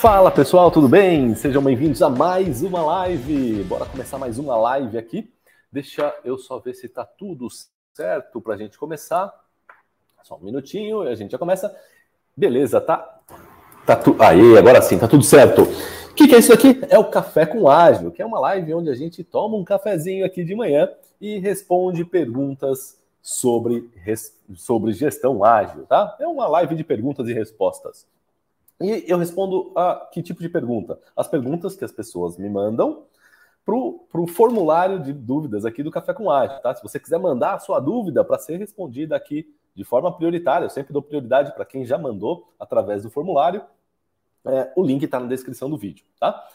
Fala pessoal, tudo bem? Sejam bem-vindos a mais uma live. Bora começar mais uma live aqui. Deixa eu só ver se está tudo certo para a gente começar. Só um minutinho e a gente já começa. Beleza, tá? Tá tudo. Aí, agora sim, tá tudo certo. O que, que é isso aqui? É o Café com Ágil, que é uma live onde a gente toma um cafezinho aqui de manhã e responde perguntas sobre, sobre gestão ágil, tá? É uma live de perguntas e respostas. E eu respondo a que tipo de pergunta? As perguntas que as pessoas me mandam para o formulário de dúvidas aqui do Café com Ágil, tá? Se você quiser mandar a sua dúvida para ser respondida aqui de forma prioritária, eu sempre dou prioridade para quem já mandou através do formulário. É, o link está na descrição do vídeo, tá?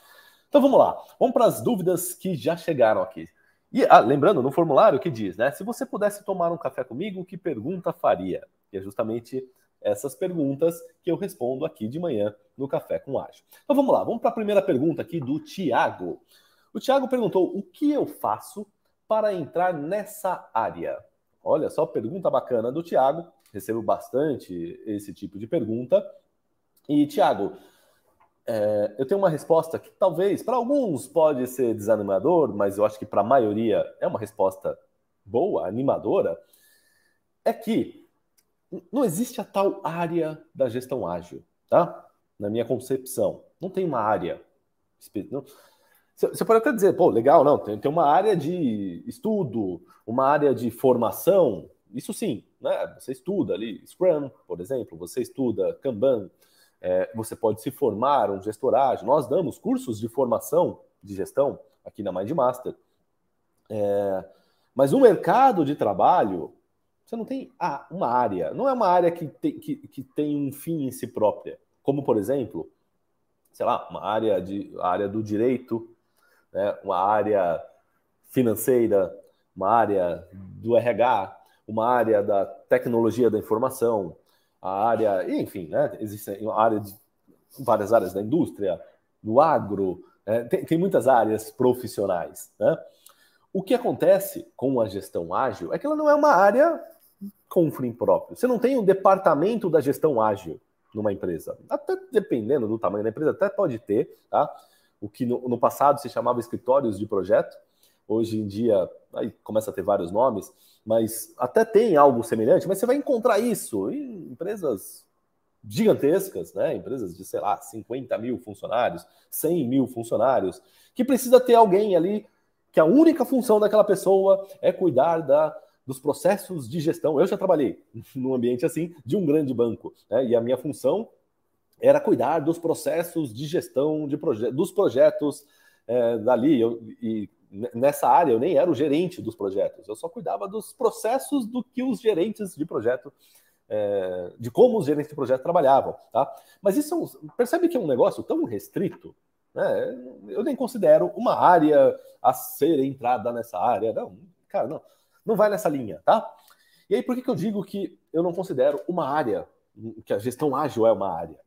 Então vamos lá, vamos para as dúvidas que já chegaram aqui. E ah, lembrando, no formulário que diz, né? Se você pudesse tomar um café comigo, que pergunta faria? E é justamente essas perguntas que eu respondo aqui de manhã no Café com Ágil. Então vamos lá, vamos para a primeira pergunta aqui do Tiago. O Tiago perguntou: o que eu faço para entrar nessa área? Olha só, pergunta bacana do Tiago. Recebo bastante esse tipo de pergunta. E, Tiago, é, eu tenho uma resposta que talvez para alguns pode ser desanimador, mas eu acho que para a maioria é uma resposta boa, animadora. É que não existe a tal área da gestão ágil, tá? Na minha concepção. Não tem uma área. Você pode até dizer, pô, legal, não, tem, tem uma área de estudo, uma área de formação. Isso sim, né? Você estuda ali Scrum, por exemplo, você estuda Kanban, é, você pode se formar um gestor ágil. Nós damos cursos de formação de gestão aqui na MindMaster. É, mas o mercado de trabalho você não tem ah, uma área. Não é uma área que tem, que, que tem um fim em si própria. Como, por exemplo, sei lá, uma área, de, área do direito, né? uma área financeira, uma área do RH, uma área da tecnologia da informação, a área, enfim, né? Existem área de, várias áreas da indústria, do agro, né? tem, tem muitas áreas profissionais. Né? O que acontece com a gestão ágil é que ela não é uma área com um fim próprio. Você não tem um departamento da gestão ágil numa empresa. Até dependendo do tamanho da empresa, até pode ter, tá? O que no, no passado se chamava escritórios de projeto, hoje em dia aí começa a ter vários nomes, mas até tem algo semelhante, mas você vai encontrar isso em empresas gigantescas, né? Empresas de, sei lá, 50 mil funcionários, 100 mil funcionários, que precisa ter alguém ali que a única função daquela pessoa é cuidar da dos processos de gestão. Eu já trabalhei num ambiente assim de um grande banco, né? e a minha função era cuidar dos processos de gestão de proje dos projetos é, dali. Eu, e nessa área eu nem era o gerente dos projetos, eu só cuidava dos processos do que os gerentes de projeto é, de como os gerentes de projeto trabalhavam, tá? Mas isso é percebe que é um negócio tão restrito, né? Eu nem considero uma área a ser entrada nessa área, não, cara, não. Não vai nessa linha, tá? E aí, por que, que eu digo que eu não considero uma área, que a gestão ágil é uma área?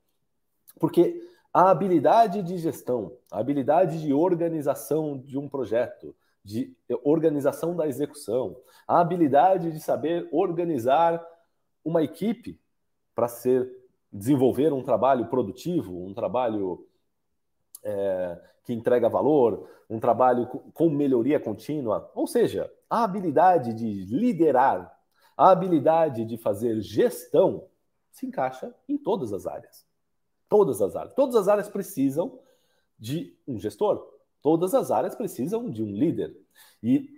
Porque a habilidade de gestão, a habilidade de organização de um projeto, de organização da execução, a habilidade de saber organizar uma equipe para ser desenvolver um trabalho produtivo, um trabalho é, que entrega valor, um trabalho com melhoria contínua, ou seja, a habilidade de liderar, a habilidade de fazer gestão se encaixa em todas as áreas. Todas as áreas. Todas as áreas precisam de um gestor. Todas as áreas precisam de um líder. E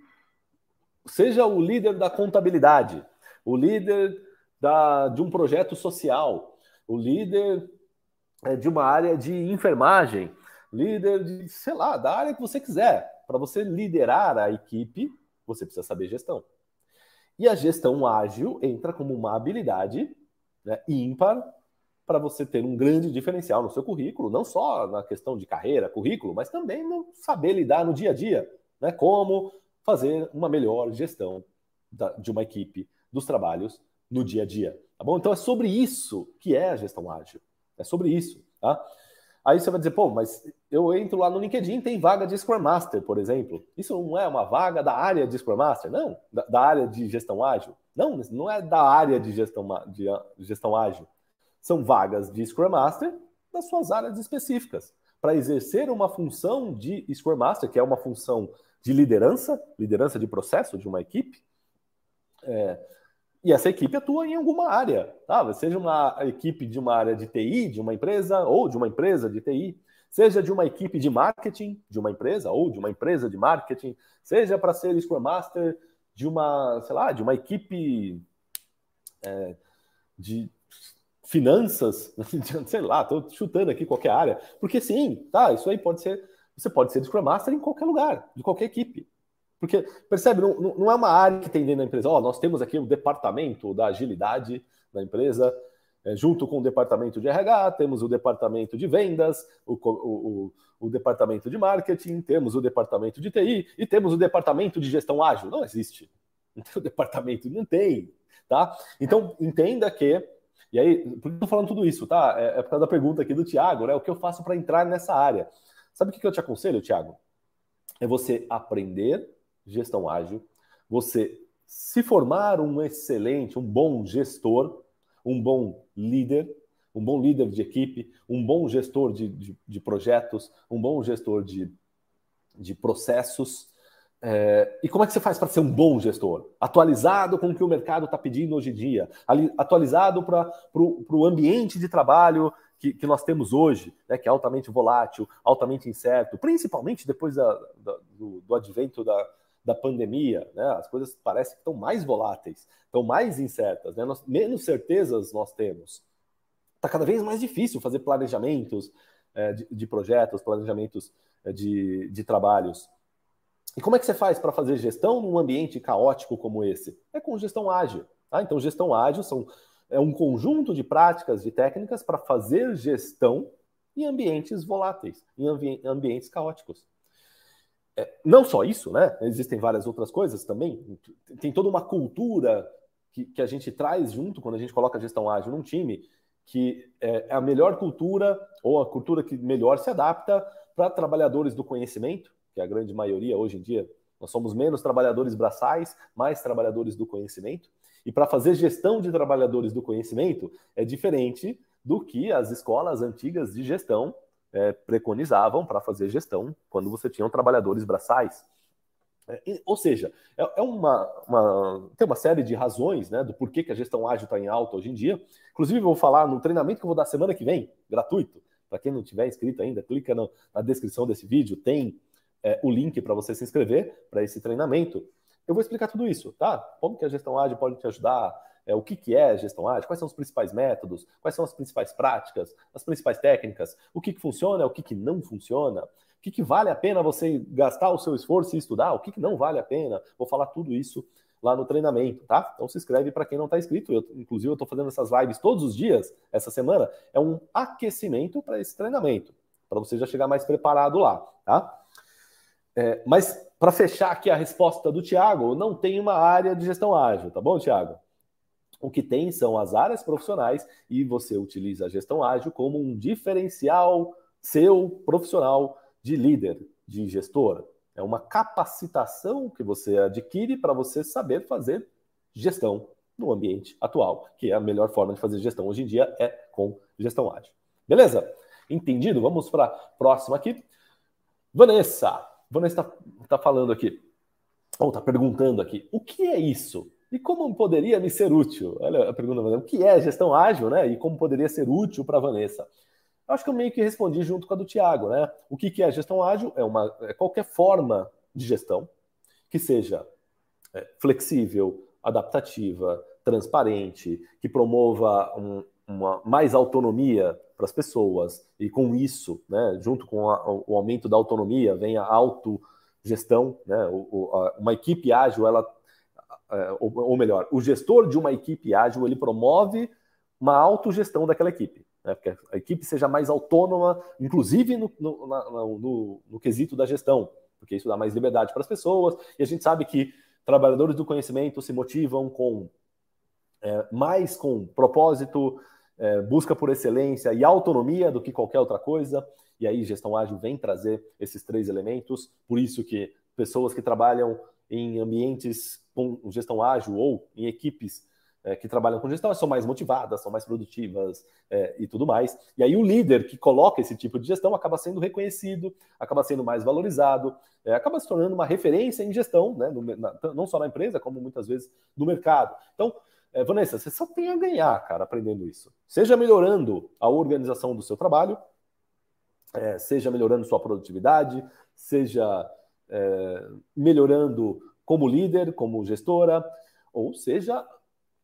seja o líder da contabilidade, o líder da, de um projeto social, o líder é, de uma área de enfermagem, líder de, sei lá, da área que você quiser. Para você liderar a equipe, você precisa saber gestão. E a gestão ágil entra como uma habilidade né, ímpar para você ter um grande diferencial no seu currículo, não só na questão de carreira, currículo, mas também no saber lidar no dia a dia, né? Como fazer uma melhor gestão da, de uma equipe dos trabalhos no dia a dia, tá bom? Então é sobre isso que é a gestão ágil, é sobre isso, tá? Aí você vai dizer, pô, mas eu entro lá no LinkedIn, tem vaga de Scrum Master, por exemplo. Isso não é uma vaga da área de Scrum Master? Não, da, da área de gestão ágil? Não, não é da área de gestão, de gestão ágil. São vagas de Scrum Master das suas áreas específicas, para exercer uma função de Scrum Master, que é uma função de liderança, liderança de processo de uma equipe. É, e essa equipe atua em alguma área, tá? Seja uma equipe de uma área de TI, de uma empresa, ou de uma empresa de TI, seja de uma equipe de marketing de uma empresa, ou de uma empresa de marketing, seja para ser Scrum Master de uma, sei lá, de uma equipe é, de finanças, sei lá, estou chutando aqui qualquer área, porque sim, tá, isso aí pode ser, você pode ser Scrum Master em qualquer lugar, de qualquer equipe. Porque, percebe, não, não é uma área que tem dentro da empresa, ó, oh, nós temos aqui o departamento da agilidade da empresa, é, junto com o departamento de RH, temos o departamento de vendas, o, o, o, o, departamento de marketing, temos o departamento de TI e temos o departamento de gestão ágil. Não existe. O departamento, não tem. Tá? Então, entenda que. E aí, por que eu estou falando tudo isso, tá? É, é por causa da pergunta aqui do Tiago, né? O que eu faço para entrar nessa área? Sabe o que eu te aconselho, Tiago? É você aprender gestão ágil, você se formar um excelente, um bom gestor um bom líder, um bom líder de equipe, um bom gestor de, de, de projetos, um bom gestor de, de processos. É, e como é que você faz para ser um bom gestor? Atualizado com o que o mercado está pedindo hoje em dia, atualizado para o ambiente de trabalho que, que, nós temos hoje, né, que é altamente volátil, altamente incerto, principalmente depois da, da, do, do advento da, da pandemia, né? As coisas parecem que estão mais voláteis, estão mais incertas, né? Nós, menos certezas nós temos. Está cada vez mais difícil fazer planejamentos é, de, de, projetos, planejamentos é, de, de trabalhos. E como é que você faz para fazer gestão num ambiente caótico como esse? É com gestão ágil. Tá? Então, gestão ágil são, é um conjunto de práticas, de técnicas para fazer gestão em ambientes voláteis, em ambi ambientes caóticos. É, não só isso, né? Existem várias outras coisas também. Tem toda uma cultura que, que a gente traz junto quando a gente coloca gestão ágil num time, que é, é a melhor cultura, ou a cultura que melhor se adapta para trabalhadores do conhecimento, que a grande maioria hoje em dia. Nós somos menos trabalhadores braçais, mais trabalhadores do conhecimento. E para fazer gestão de trabalhadores do conhecimento é diferente do que as escolas antigas de gestão é, preconizavam para fazer gestão quando você tinha trabalhadores braçais. É, ou seja, é, é uma, uma, tem uma série de razões né, do porquê que a gestão ágil está em alta hoje em dia. Inclusive, eu vou falar no treinamento que eu vou dar semana que vem, gratuito. Para quem não tiver inscrito ainda, clica no, na descrição desse vídeo, tem é, o link para você se inscrever para esse treinamento. Eu vou explicar tudo isso, tá? Como que a gestão ágil pode te ajudar, é, o que, que é gestão ágil, quais são os principais métodos, quais são as principais práticas, as principais técnicas, o que, que funciona, o que, que não funciona, o que, que vale a pena você gastar o seu esforço e estudar, o que, que não vale a pena. Vou falar tudo isso lá no treinamento, tá? Então se inscreve para quem não está inscrito. Eu, inclusive, eu estou fazendo essas lives todos os dias, essa semana. É um aquecimento para esse treinamento, para você já chegar mais preparado lá, tá? É, mas para fechar aqui a resposta do Tiago, não tem uma área de gestão ágil, tá bom, Tiago? O que tem são as áreas profissionais e você utiliza a gestão ágil como um diferencial seu profissional de líder, de gestor. É uma capacitação que você adquire para você saber fazer gestão no ambiente atual, que é a melhor forma de fazer gestão hoje em dia é com gestão ágil. Beleza? Entendido? Vamos para a próxima aqui. Vanessa. Vanessa está tá falando aqui, ou está perguntando aqui, o que é isso? E como poderia me ser útil? Olha a pergunta, o que é gestão ágil, né? E como poderia ser útil para a Vanessa? Eu acho que eu meio que respondi junto com a do Tiago, né? O que, que é gestão ágil? É, uma, é qualquer forma de gestão que seja é, flexível, adaptativa, transparente, que promova um, uma mais autonomia para as pessoas e com isso, né, junto com a, o aumento da autonomia, vem a autogestão, né? O, a, uma equipe ágil ela é, ou, melhor, o gestor de uma equipe ágil ele promove uma autogestão daquela equipe, né? porque a equipe seja mais autônoma, inclusive no, no, no, no quesito da gestão, porque isso dá mais liberdade para as pessoas, e a gente sabe que trabalhadores do conhecimento se motivam com é, mais com propósito, é, busca por excelência e autonomia do que qualquer outra coisa, e aí gestão ágil vem trazer esses três elementos, por isso que pessoas que trabalham em ambientes com gestão ágil ou em equipes é, que trabalham com gestão são mais motivadas, são mais produtivas é, e tudo mais. E aí o líder que coloca esse tipo de gestão acaba sendo reconhecido, acaba sendo mais valorizado, é, acaba se tornando uma referência em gestão, né, no, na, não só na empresa, como muitas vezes no mercado. Então, é, Vanessa, você só tem a ganhar, cara, aprendendo isso. Seja melhorando a organização do seu trabalho, é, seja melhorando sua produtividade, seja é, melhorando como líder, como gestora, ou seja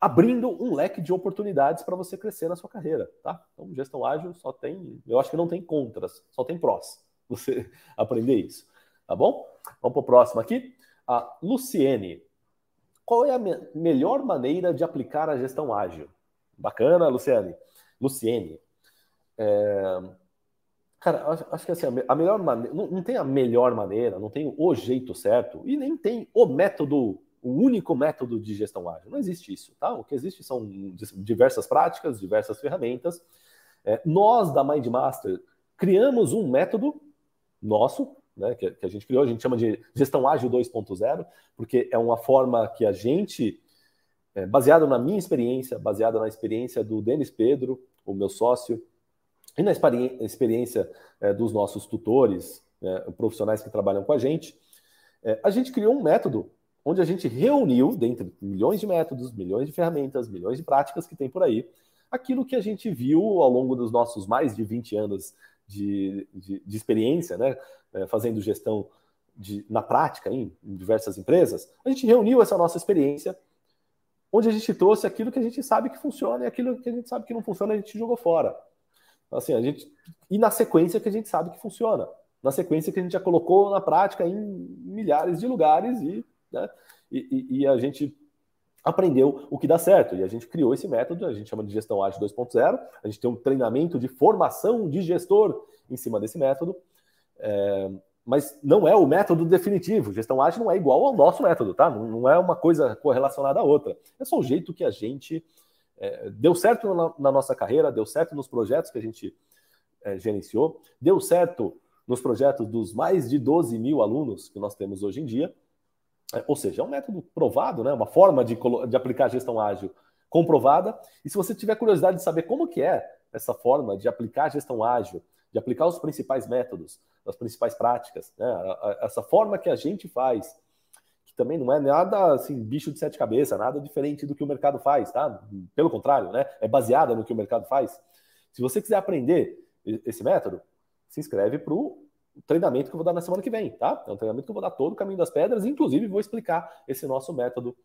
abrindo um leque de oportunidades para você crescer na sua carreira, tá? Então, gestão ágil só tem, eu acho que não tem contras, só tem prós. Você aprender isso, tá bom? Vamos para o próximo aqui. A Luciene. Qual é a me melhor maneira de aplicar a gestão ágil? Bacana, Luciane. Luciene. É... Cara, acho, acho que assim, a melhor maneira. Não, não tem a melhor maneira, não tem o jeito certo e nem tem o método o único método de gestão ágil. Não existe isso, tá? O que existe são diversas práticas, diversas ferramentas. É, nós, da MindMaster, criamos um método nosso, né, que, que, a gente criou, a gente chama de gestão ágil 2.0, porque é uma forma que a gente, é, baseado na minha experiência, baseada na experiência do Denis Pedro, o meu sócio, e na experiência é, dos nossos tutores, né, profissionais que trabalham com a gente, é, a gente criou um método onde a gente reuniu, dentre milhões de métodos, milhões de ferramentas, milhões de práticas que tem por aí, aquilo que a gente viu ao longo dos nossos mais de 20 anos de, de, de experiência, né, é, fazendo gestão de, na prática em, em diversas empresas, a gente reuniu essa nossa experiência, onde a gente trouxe aquilo que a gente sabe que funciona e aquilo que a gente sabe que não funciona a gente jogou fora. Assim, a gente e na sequência que a gente sabe que funciona, na sequência que a gente já colocou na prática em milhares de lugares e né? E, e, a gente aprendeu o que dá certo. E a gente criou esse método, a gente chama de gestão ágil 2.0. A gente tem um treinamento de formação de gestor em cima desse método. É, mas não é o método definitivo. Gestão ágil não é igual ao nosso método, tá? Não, é uma coisa correlacionada à outra. É só o jeito que a gente é, deu certo na, na, nossa carreira, deu certo nos projetos que a gente é, gerenciou, deu certo nos projetos dos mais de 12 mil alunos que nós temos hoje em dia. É, ou seja, é um método provado, né? uma forma de, de aplicar a gestão ágil comprovada. E se você tiver curiosidade de saber como que é essa forma de aplicar a gestão ágil, de aplicar os principais métodos, as principais práticas, né? essa forma que a gente faz, que também não é nada assim, bicho de sete cabeças, nada diferente do que o mercado faz, tá? Pelo contrário, né? É baseada no que o mercado faz. Se você quiser aprender esse método, se inscreve para o treinamento que eu vou dar na semana que vem, tá? É um treinamento que eu vou dar todo o caminho das pedras, inclusive vou explicar esse nosso método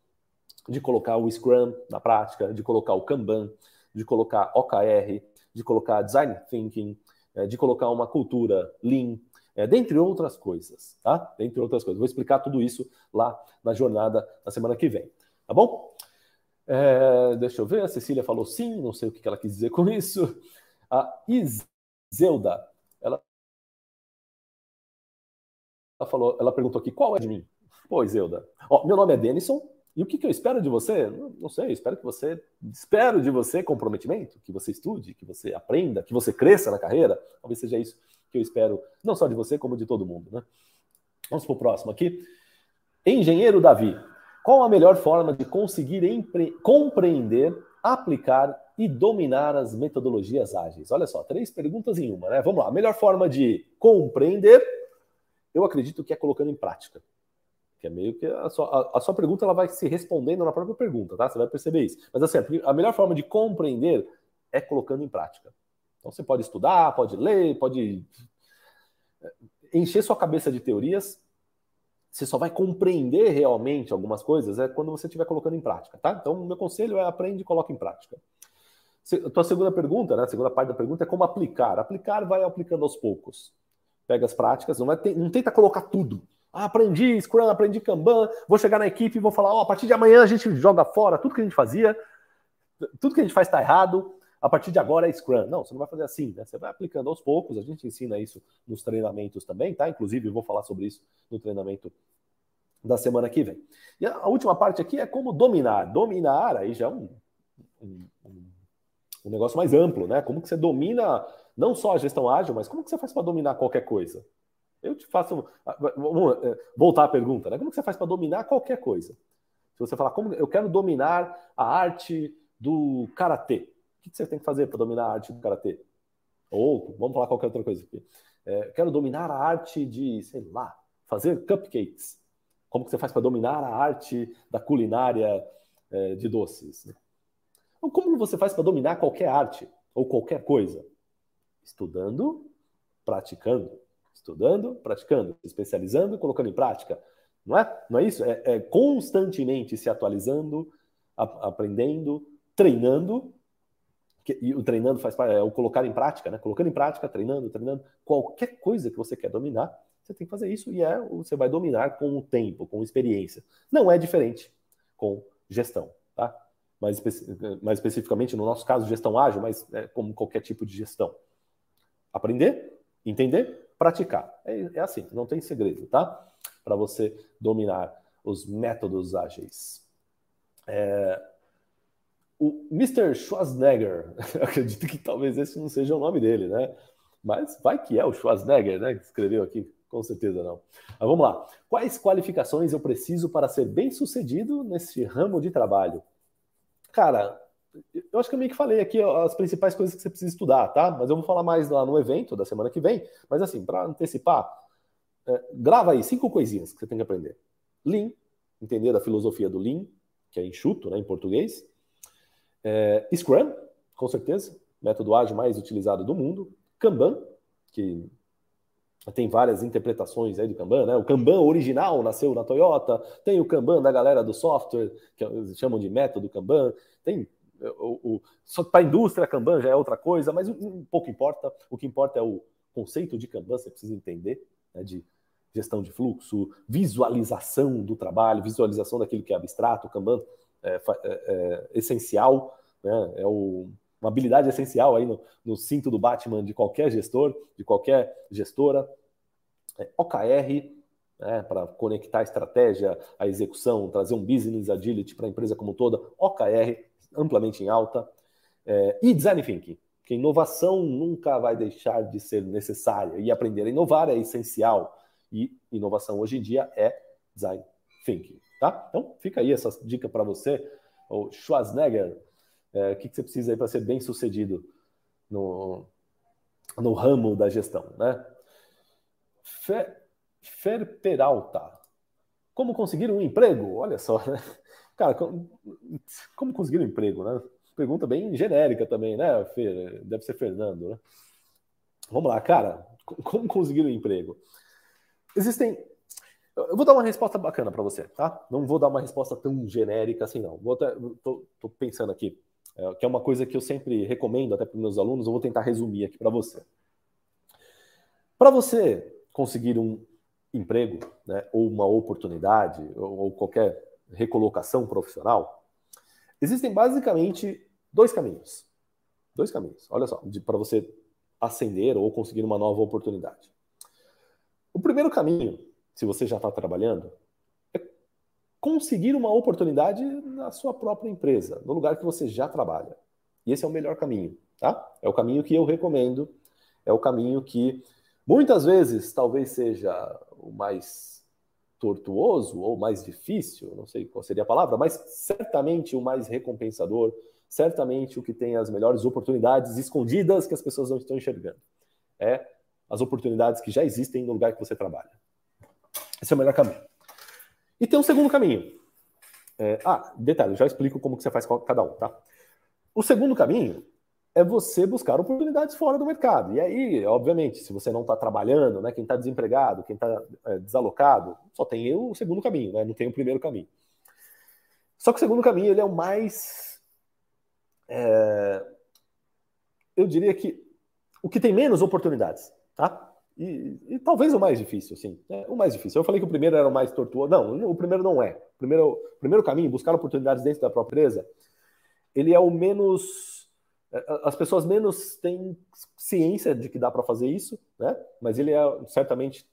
de colocar o Scrum na prática, de colocar o Kanban, de colocar OKR, de colocar Design Thinking, é, de colocar uma cultura Lean, é, dentre outras coisas, tá? Dentre outras coisas. Vou explicar tudo isso lá na jornada na semana que vem, tá bom? É, deixa eu ver, a Cecília falou sim, não sei o que ela quis dizer com isso. A Iselda, ela falou, ela perguntou aqui, qual é de mim? Pô, Zeuda, ó, meu nome é Denison, e o que, que eu espero de você? Não, não, sei, espero que você. Espero de você comprometimento, que você estude, que você aprenda, que você cresça na carreira. Talvez seja isso que eu espero, não só de você, como de todo mundo. Né? Vamos para o próximo aqui. Engenheiro Davi, qual a melhor forma de conseguir empre... compreender, aplicar e dominar as metodologias ágeis? Olha só, três perguntas em uma, né? Vamos lá. A melhor forma de compreender eu acredito que é colocando em prática. Que é meio que a sua, a, a sua pergunta ela vai se respondendo na própria pergunta, tá? Você vai perceber isso. Mas assim, a melhor forma de compreender é colocando em prática. Então você pode estudar, pode ler, pode é, encher sua cabeça de teorias. Você só vai compreender realmente algumas coisas é quando você estiver colocando em prática, tá? Então, meu conselho é aprende e coloque em prática. A tua segunda pergunta, né? A segunda parte da pergunta é como aplicar. Aplicar vai aplicando aos poucos pega as práticas, não, vai ter, não tenta colocar tudo. Ah, aprendi Scrum, aprendi Kanban, vou chegar na equipe e vou falar, ó, oh, a partir de amanhã a gente joga fora tudo que a gente fazia, tudo que a gente faz está errado, a partir de agora é Scrum. Não, você não vai fazer assim, né? Você vai aplicando aos poucos, a gente ensina isso nos treinamentos também, tá? Inclusive, eu vou falar sobre isso no treinamento da semana que vem. E a última parte aqui é como dominar. Dominar, aí já é um, um, um negócio mais amplo, né? Como que você domina não só a gestão ágil, mas como que você faz para dominar qualquer coisa? Eu te faço. Vamos é, voltar à pergunta, né? Como que você faz para dominar qualquer coisa? Se você falar, como eu quero dominar a arte do karatê, o que você tem que fazer para dominar a arte do karatê? Ou, vamos falar qualquer outra coisa aqui. É, quero dominar a arte de, sei lá, fazer cupcakes. Como que você faz para dominar a arte da culinária é, de doces? Né? Ou como você faz para dominar qualquer arte ou qualquer coisa? Estudando, praticando. Estudando, praticando, especializando, colocando em prática. Não é? Não é isso? É, é constantemente se atualizando, a, aprendendo, treinando. Que, e o treinando faz parte, é o colocar em prática, né? Colocando em prática, treinando, treinando. Qualquer coisa que você quer dominar, você tem que fazer isso e é, você vai dominar com o tempo, com experiência. Não é diferente com gestão, tá? Mais, mais especificamente, no nosso caso, gestão ágil, mas é como qualquer tipo de gestão. Aprender, entender, praticar. É, é assim, não tem segredo, tá? Para você dominar os métodos ágeis. É... O Mr. Schwarzenegger, acredito que talvez esse não seja o nome dele, né? Mas vai que é o Schwarzenegger, né? Que escreveu aqui. Com certeza não. Mas vamos lá. Quais qualificações eu preciso para ser bem sucedido nesse ramo de trabalho? Cara, eu acho que eu meio que falei aqui as principais coisas que você precisa estudar, tá? Mas eu vou falar mais lá no evento da semana que vem. Mas assim, para antecipar, é, grava aí cinco coisinhas que você tem que aprender. Lean, entender a filosofia do Lean, que é enxuto né, em português. É, Scrum, com certeza, método ágil mais utilizado do mundo. Kanban, que tem várias interpretações aí do Kanban, né? O Kanban original nasceu na Toyota, tem o Kanban da galera do software, que chamam de método Kanban, tem o, o só para a indústria Kanban já é outra coisa, mas um, pouco importa. O que importa é o conceito de Kanban, você precisa entender, né, de gestão de fluxo, visualização do trabalho, visualização daquilo que é abstrato. O Kanban é, é, é essencial, né? É o uma habilidade essencial aí no, no, cinto do Batman de qualquer gestor, de qualquer gestora. É, OKR, né, para conectar a estratégia, a execução, trazer um business agility para a empresa como toda. OKR, amplamente em alta. É, e design thinking, que inovação nunca vai deixar de ser necessária. E aprender a inovar é essencial. E inovação hoje em dia é design thinking. Tá? Então, fica aí essa dica para você. O Schwarzenegger é, o que, que você precisa aí para ser bem sucedido no, no ramo da gestão, né? Fer, Fer Peralta. Como conseguir um emprego? Olha só, né? Cara, como, conseguir um emprego, né? Pergunta bem genérica também, né, Fer? Deve ser Fernando, né? Vamos lá, cara. Como conseguir um emprego? Existem. Eu vou dar uma resposta bacana para você, tá? Não vou dar uma resposta tão genérica assim, não. Vou até, tô, tô pensando aqui é, que é uma coisa que eu sempre recomendo até para meus alunos, eu vou tentar resumir aqui para você. Para você conseguir um emprego, né, ou uma oportunidade, ou, ou qualquer recolocação profissional, existem basicamente dois caminhos. Dois caminhos, olha só, para você ascender ou conseguir uma nova oportunidade. O primeiro caminho, se você já está trabalhando, conseguir uma oportunidade na sua própria empresa, no lugar que você já trabalha. E esse é o melhor caminho, tá? É o caminho que eu recomendo, é o caminho que muitas vezes talvez seja o mais tortuoso ou mais difícil, não sei qual seria a palavra, mas certamente o mais recompensador, certamente o que tem as melhores oportunidades escondidas que as pessoas não estão enxergando. É as oportunidades que já existem no lugar que você trabalha. Esse é o melhor caminho. E tem um segundo caminho. É, ah, detalhe, já explico como que você faz cada um, tá? O segundo caminho é você buscar oportunidades fora do mercado. E aí, obviamente, se você não está trabalhando, né, quem está desempregado, quem está é, desalocado, só tem o segundo caminho, né, não tem o primeiro caminho. Só que o segundo caminho ele é o mais. É, eu diria que o que tem menos oportunidades, tá? E, e, talvez o mais difícil, sim. É, o mais difícil. Eu falei que o primeiro era o mais tortuoso. Não, o primeiro não é. O primeiro, primeiro caminho, buscar oportunidades dentro da própria empresa, ele é o menos. É, as pessoas menos têm ciência de que dá para fazer isso, né? Mas ele é certamente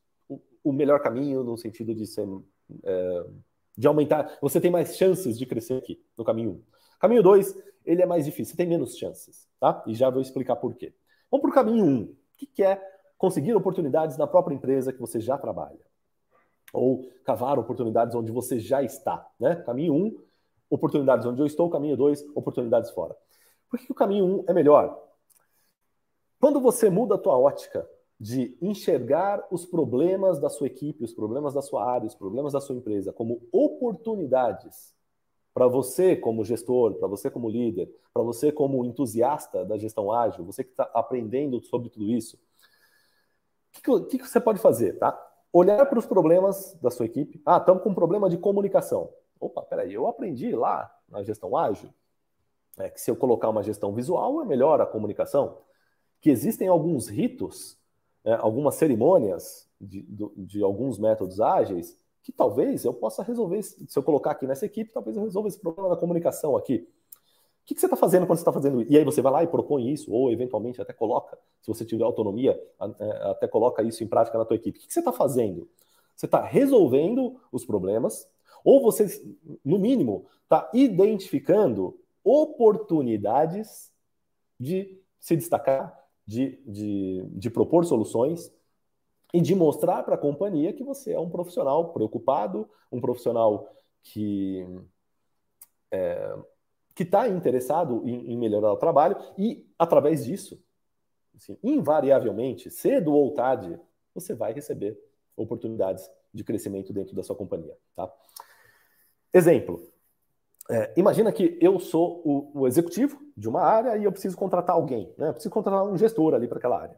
o, melhor caminho no sentido de ser. É, de aumentar. Você tem mais chances de crescer aqui, no caminho 1. Um. Caminho 2, ele é mais difícil, você tem menos chances, tá? E já vou explicar por quê. Vamos para o caminho 1. Um. O que, que é conseguir oportunidades na própria empresa que você já trabalha. Ou cavar oportunidades onde você já está. Né? Caminho 1, um, oportunidades onde eu estou. Caminho 2, oportunidades fora. Por que o caminho 1 um é melhor? Quando você muda a tua ótica de enxergar os problemas da sua equipe, os problemas da sua área, os problemas da sua empresa como oportunidades para você como gestor, para você como líder, para você como entusiasta da gestão ágil, você que está aprendendo sobre tudo isso, o que, que, que, você pode fazer, tá? Olhar para os problemas da sua equipe. Ah, estamos com um problema de comunicação. Opa, peraí, eu aprendi lá na gestão ágil é, que se eu colocar uma gestão visual é melhor a comunicação. Que existem alguns ritos, é, algumas cerimônias de, de, de alguns métodos ágeis que talvez eu possa resolver, se eu colocar aqui nessa equipe, talvez eu resolva esse problema da comunicação aqui que, que você está fazendo quando você está fazendo isso? E aí você vai lá e propõe isso, ou eventualmente até coloca, se você tiver autonomia, é, até coloca isso em prática na tua equipe. O que, que você está fazendo? Você está resolvendo os problemas, ou você, no mínimo, está identificando oportunidades de se destacar, de, de, de propor soluções e de mostrar para a companhia que você é um profissional preocupado, um profissional que é, que está interessado em, em, melhorar o trabalho e, através disso, assim, invariavelmente, cedo ou tarde, você vai receber oportunidades de crescimento dentro da sua companhia. Tá? Exemplo. É, imagina que eu sou o, o, executivo de uma área e eu preciso contratar alguém, né? Eu preciso contratar um gestor ali para aquela área.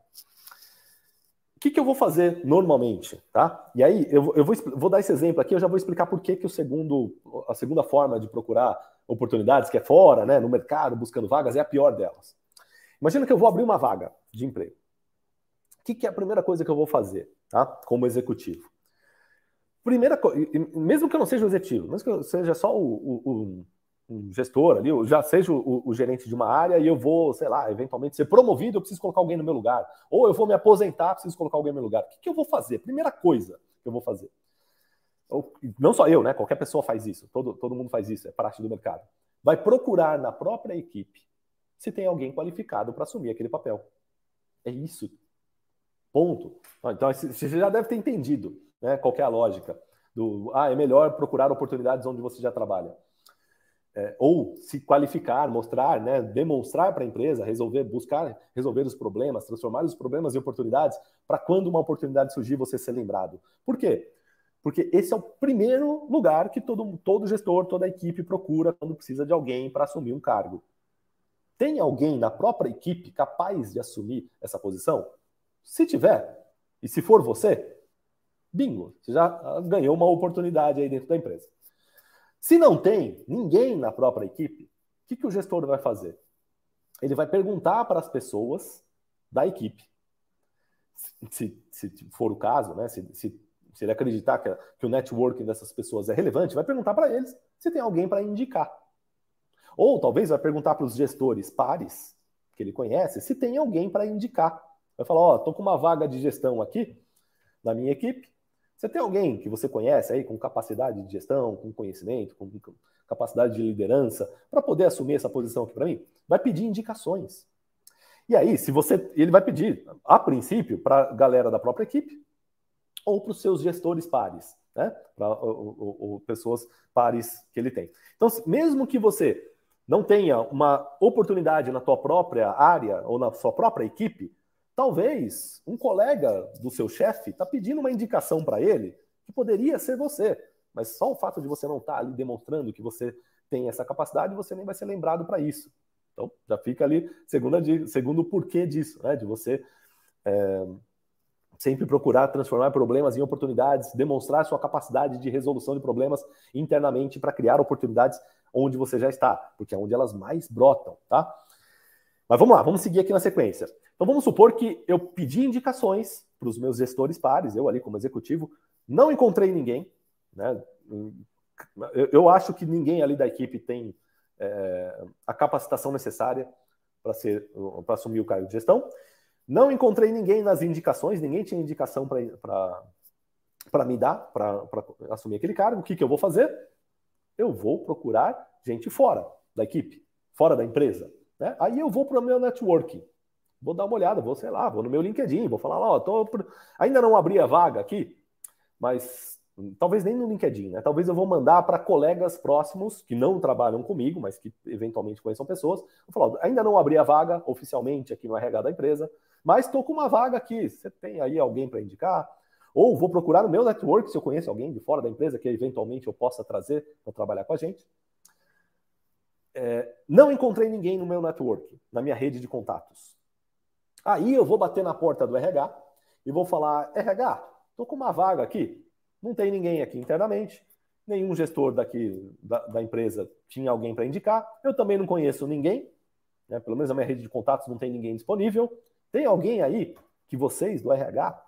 O que, que, eu vou fazer normalmente, tá? E aí eu, eu vou, vou, dar esse exemplo aqui, eu já vou explicar por que, que o segundo, a segunda forma de procurar oportunidades, que é fora, né, no mercado, buscando vagas, é a pior delas. Imagina que eu vou abrir uma vaga de emprego. O que, que é a primeira coisa que eu vou fazer, tá? Como executivo. Primeira coisa, mesmo que eu não seja o executivo, mesmo que eu seja só o, o, o gestor ali, eu já seja o, gerente de uma área e eu vou, sei lá, eventualmente ser promovido, eu preciso colocar alguém no meu lugar. Ou eu vou me aposentar, preciso colocar alguém no meu lugar. O que, que eu vou fazer? Primeira coisa que eu vou fazer não só eu, né? Qualquer pessoa faz isso, todo, todo mundo faz isso, é parte do mercado. Vai procurar na própria equipe se tem alguém qualificado para assumir aquele papel. É isso. Ponto. Então, você já deve ter entendido né, qual é a lógica do ah, é melhor procurar oportunidades onde você já trabalha. É, ou se qualificar, mostrar, né, demonstrar para a empresa, resolver, buscar resolver os problemas, transformar os problemas em oportunidades, para quando uma oportunidade surgir, você ser lembrado. Por quê? Porque esse é o primeiro lugar que todo, todo gestor, toda equipe procura quando precisa de alguém para assumir um cargo. Tem alguém na própria equipe capaz de assumir essa posição? Se tiver, e se for você, bingo, você já ganhou uma oportunidade aí dentro da empresa. Se não tem ninguém na própria equipe, o que, que o gestor vai fazer? Ele vai perguntar para as pessoas da equipe, se, se for o caso, né? Se, se se ele acreditar que, que o networking dessas pessoas é relevante, vai perguntar para eles se tem alguém para indicar. Ou talvez vai perguntar para os gestores pares que ele conhece se tem alguém para indicar. Vai falar: Ó, oh, estou com uma vaga de gestão aqui na minha equipe. Você tem alguém que você conhece aí com capacidade de gestão, com conhecimento, com capacidade de liderança, para poder assumir essa posição aqui para mim? Vai pedir indicações. E aí, se você. Ele vai pedir, a princípio, para a galera da própria equipe, ou para os seus gestores pares, né? Para pessoas pares que ele tem. Então, mesmo que você não tenha uma oportunidade na tua própria área ou na sua própria equipe, talvez um colega do seu chefe está pedindo uma indicação para ele que poderia ser você, mas só o fato de você não estar tá ali demonstrando que você tem essa capacidade, você nem vai ser lembrado para isso. Então, já fica ali segundo, segundo o porquê disso, né? De você é, sempre procurar transformar problemas em oportunidades, demonstrar sua capacidade de resolução de problemas internamente para criar oportunidades onde você já está, porque é onde elas mais brotam, tá? Mas vamos lá, vamos seguir aqui na sequência. Então vamos supor que eu pedi indicações para os meus gestores pares, eu ali como executivo, não encontrei ninguém, né? Eu, eu acho que ninguém ali da equipe tem é, a capacitação necessária para ser para assumir o cargo de gestão. Não encontrei ninguém nas indicações, ninguém tinha indicação para me dar, para assumir aquele cargo. O que, que eu vou fazer? Eu vou procurar gente fora da equipe, fora da empresa. Né? Aí eu vou para o meu networking. vou dar uma olhada, vou, sei lá, vou no meu LinkedIn, vou falar lá, ó, tô, ainda não abri a vaga aqui, mas talvez nem no LinkedIn, né? Talvez eu vou mandar para colegas próximos que não trabalham comigo, mas que eventualmente conheçam pessoas. Vou falar, ainda não abri a vaga oficialmente aqui no RH da empresa, mas estou com uma vaga aqui. Você tem aí alguém para indicar? Ou vou procurar no meu network se eu conheço alguém de fora da empresa que eventualmente eu possa trazer para trabalhar com a gente. É, não encontrei ninguém no meu network, na minha rede de contatos. Aí eu vou bater na porta do RH e vou falar: RH, estou com uma vaga aqui, não tem ninguém aqui internamente, nenhum gestor daqui da, da empresa tinha alguém para indicar, eu também não conheço ninguém, né, pelo menos na minha rede de contatos não tem ninguém disponível. Tem alguém aí que vocês do RH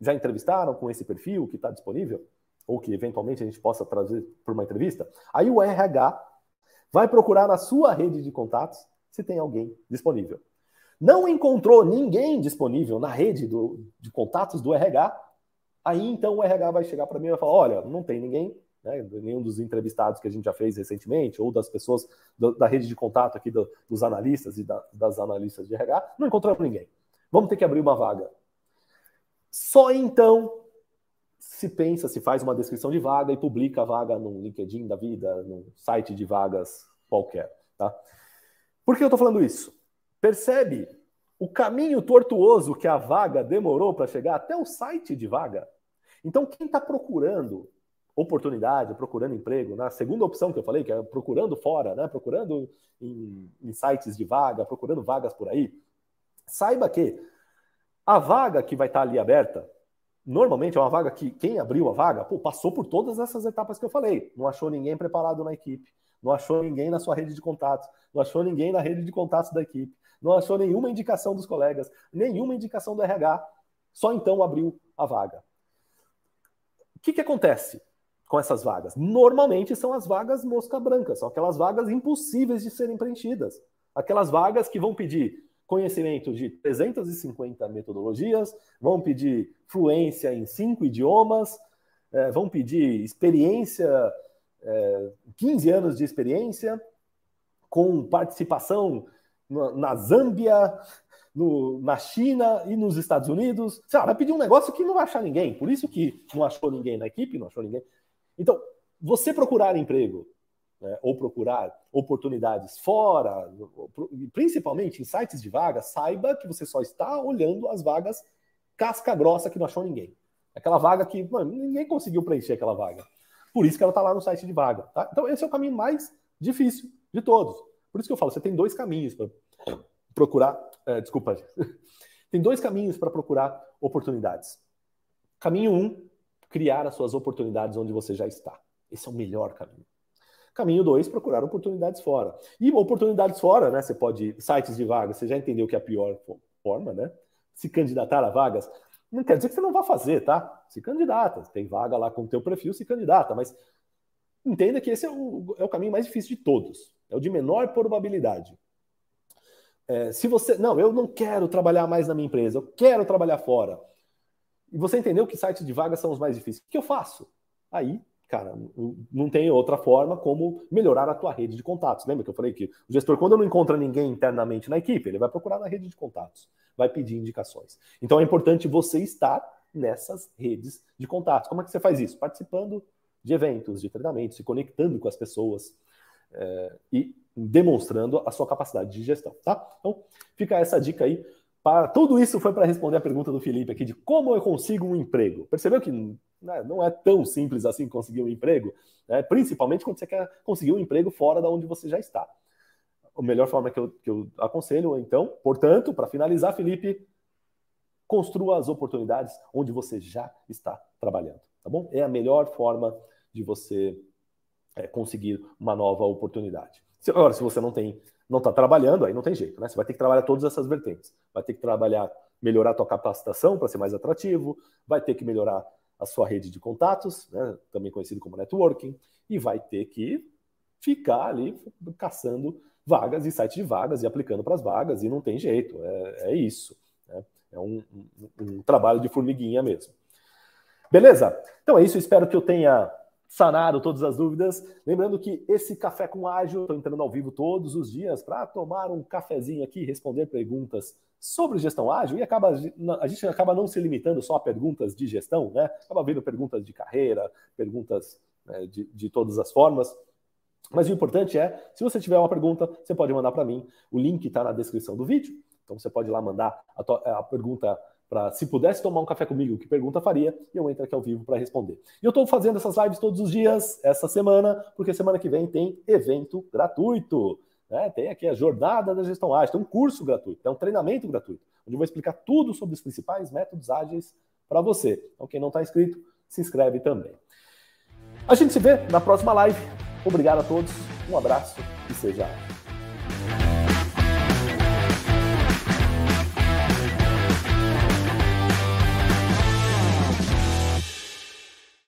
já entrevistaram com esse perfil que está disponível? Ou que eventualmente a gente possa trazer por uma entrevista? Aí o RH vai procurar na sua rede de contatos se tem alguém disponível. Não encontrou ninguém disponível na rede do, de contatos do RH, aí então o RH vai chegar para mim e vai falar: olha, não tem ninguém, né, nenhum dos entrevistados que a gente já fez recentemente, ou das pessoas do, da rede de contato aqui do, dos analistas e da, das analistas de RH, não encontramos ninguém. Vamos ter que abrir uma vaga. Só então se pensa, se faz uma descrição de vaga e publica a vaga no LinkedIn da vida, no site de vagas qualquer. Tá? Por que eu estou falando isso? Percebe o caminho tortuoso que a vaga demorou para chegar até o site de vaga? Então, quem está procurando oportunidade, procurando emprego, na segunda opção que eu falei, que é procurando fora, né? procurando em, em sites de vaga, procurando vagas por aí, saiba que a vaga que vai estar ali aberta, normalmente é uma vaga que quem abriu a vaga pô, passou por todas essas etapas que eu falei. Não achou ninguém preparado na equipe, não achou ninguém na sua rede de contatos, não achou ninguém na rede de contatos da equipe, não achou nenhuma indicação dos colegas, nenhuma indicação do RH. Só então abriu a vaga. O que, que acontece com essas vagas? Normalmente são as vagas mosca branca, são aquelas vagas impossíveis de serem preenchidas. Aquelas vagas que vão pedir conhecimento de 350 metodologias, vão pedir fluência em cinco idiomas, é, vão pedir experiência, é, 15 anos de experiência, com participação na, na Zâmbia, no, na China e nos Estados Unidos. Sei lá, vai pedir um negócio que não vai achar ninguém. Por isso que não achou ninguém na equipe, não achou ninguém. Então, você procurar emprego né, ou procurar oportunidades fora, principalmente em sites de vagas, saiba que você só está olhando as vagas casca grossa que não achou ninguém. Aquela vaga que mano, ninguém conseguiu preencher aquela vaga. Por isso que ela está lá no site de vaga. Tá? Então, esse é o caminho mais difícil de todos. Por isso que eu falo, você tem dois caminhos para procurar. É, desculpa. tem dois caminhos para procurar oportunidades. Caminho um, criar as suas oportunidades onde você já está. Esse é o melhor caminho. Caminho 2, procurar oportunidades fora. E oportunidades fora, né? Você pode. Sites de vagas, você já entendeu que é a pior forma, né? Se candidatar a vagas. Não quer dizer que você não vai fazer, tá? Se candidata. Tem vaga lá com o teu perfil, se candidata. Mas entenda que esse é o, é o caminho mais difícil de todos. É o de menor probabilidade. É, se você. Não, eu não quero trabalhar mais na minha empresa, eu quero trabalhar fora. E você entendeu que sites de vagas são os mais difíceis. O que eu faço? Aí cara, não tem outra forma como melhorar a tua rede de contatos. Lembra que eu falei que o gestor, quando não encontra ninguém internamente na equipe, ele vai procurar na rede de contatos, vai pedir indicações. Então é importante você estar nessas redes de contatos. Como é que você faz isso? Participando de eventos, de treinamentos, se conectando com as pessoas é, e demonstrando a sua capacidade de gestão, tá? Então fica essa dica aí. Para, tudo isso foi para responder a pergunta do Felipe aqui de como eu consigo um emprego. Percebeu que né, não é tão simples assim conseguir um emprego, né, principalmente quando você quer conseguir um emprego fora da onde você já está. A melhor forma que eu, que eu aconselho, então, portanto, para finalizar, Felipe, construa as oportunidades onde você já está trabalhando, tá bom? É a melhor forma de você é, conseguir uma nova oportunidade. Se, agora, se você não tem, não está trabalhando, aí não tem jeito, né? Você vai ter que trabalhar todas essas vertentes. Vai ter que trabalhar, melhorar a tua capacitação para ser mais atrativo, vai ter que melhorar a sua rede de contatos, né, também conhecido como networking, e vai ter que ficar ali caçando vagas e sites de vagas e aplicando para as vagas, e não tem jeito, é, é isso. Né? É um, um, um, trabalho de formiguinha mesmo. Beleza? Então é isso, espero que eu tenha sanaram todas as dúvidas. Lembrando que esse Café com Ágil, estou entrando ao vivo todos os dias para tomar um cafezinho aqui, responder perguntas sobre gestão ágil e acaba a gente acaba não se limitando só a perguntas de gestão, né? Acaba vindo perguntas de carreira, perguntas né, de, de todas as formas. Mas o importante é, se você tiver uma pergunta, você pode mandar para mim. O link está na descrição do vídeo. Então você pode ir lá mandar a, a pergunta para se pudesse tomar um café comigo, que pergunta faria, e eu entro aqui ao vivo para responder. E eu estou fazendo essas lives todos os dias, essa semana, porque semana que vem tem evento gratuito. Né? Tem aqui a Jornada da Gestão Ágil, tem um curso gratuito, tem um treinamento gratuito, onde eu vou explicar tudo sobre os principais métodos ágeis para você. Então, quem não está inscrito, se inscreve também. A gente se vê na próxima live. Obrigado a todos, um abraço e seja ágil.